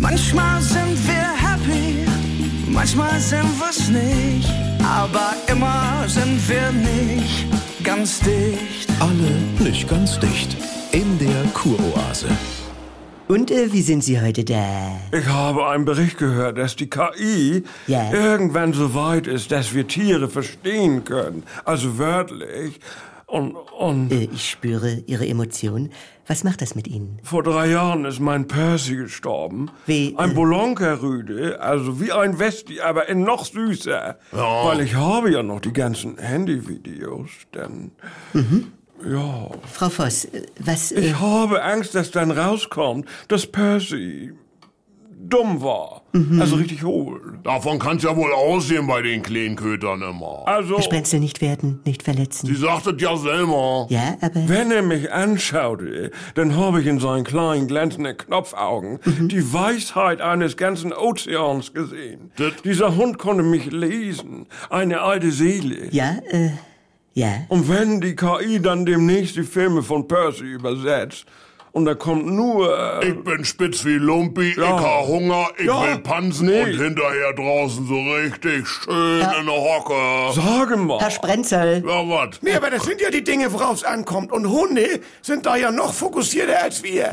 Manchmal sind wir happy, manchmal sind wir's nicht. Aber immer sind wir nicht ganz dicht. Alle nicht ganz dicht. In der Kuroase. Und äh, wie sind Sie heute da? Ich habe einen Bericht gehört, dass die KI Ja. irgendwann so weit ist, dass wir Tiere verstehen können. Also wörtlich. Und, und Äh, ich spüre Ihre Emotion. Was macht das mit Ihnen? vor drei Jahren ist mein Percy gestorben. Wie, Ein äh, Bolonka-Rüde, also wie ein Westi, aber in noch süßer. Weil ich habe ja noch die ganzen Handyvideos, denn... Ja, Frau Voss, äh, was... Äh, ich habe Angst, dass dann rauskommt, dass Percy dumm war. Mhm. Also richtig hohl. Davon kann's ja wohl aussehen bei den kleinen Kötern immer. Also, Herr Sprenzel, nicht werden, nicht Sie verletzen. sagtet ja selber. Ja, aber... wenn er mich anschaute, dann habe ich in seinen kleinen glänzenden Knopfaugen Mhm. die Weisheit eines ganzen Ozeans gesehen. Das- Dieser Hund konnte mich lesen. Eine alte Seele. Ja, äh... Ja. Und wenn die KI dann demnächst die Filme von Percy übersetzt und da kommt nur... Äh, Ich bin spitz wie Lumpi, Ja. ich ha Hunger, ich Ja. will pansen Nee. und hinterher draußen so richtig schön in der Hocke. sage mal. Herr Sprenzel, Ja, wat? Nee, aber das sind ja die Dinge, worauf es ankommt. Und Hunde sind da ja noch fokussierter als wir.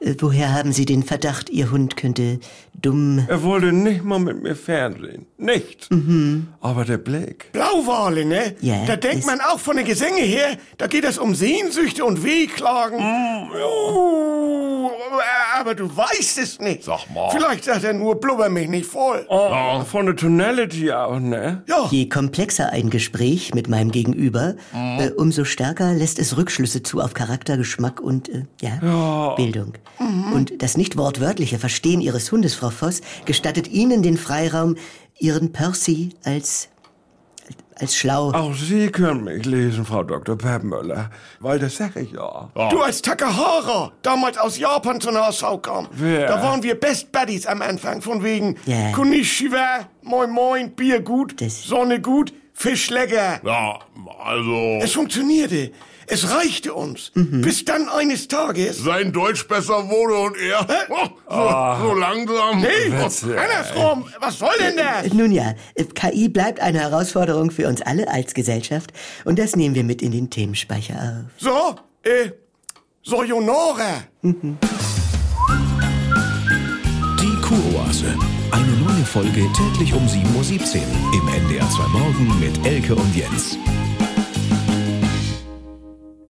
äh, woher haben Sie den Verdacht, Ihr Hund könnte dumm... Er wollte nicht mal mit mir fernsehen. Nicht. Mhm. Aber der Blick. Blauwale, ne? Ja, da denkt man auch von den Gesänge her, da geht es um Sehnsüchte und Wehklagen. Aber du weißt es nicht. Sag mal. Vielleicht sagt er nur, blubber mich nicht voll. Oh, Von der Tonality auch, ne? Ja, Je komplexer ein Gespräch mit meinem Gegenüber, äh, umso stärker lässt es Rückschlüsse zu auf Charakter, Geschmack und äh, ja, Bildung. Und das nicht wortwörtliche Verstehen Ihres Hundes, Frau Voss, gestattet Ihnen den Freiraum, Ihren Percy als als schlau. Auch Sie können mich lesen, Frau Dr. Peppmüller. Weil das sag ich ja. du als Takahara, damals aus Japan zu HSV kam. Wer? Da waren wir Best Buddies am Anfang, von wegen Ja. Konnichiwa, moin moin, Bier gut, Das- Sonne gut, Fisch lecker. Ja, also, Es funktionierte. Es reichte uns. Mhm. Bis dann eines Tages. sein Deutsch besser wurde und er, oh, so, so langsam. Nee, Witze, andersrum. Was soll denn das? Nun ja, äh, KI bleibt eine Herausforderung für uns alle als Gesellschaft und das nehmen wir mit in den Themenspeicher auf. So, äh, Sayonara. Die Kuroase. Eine neue Folge täglich um 7.17 Uhr im NDR 2 Morgen mit Elke und Jens.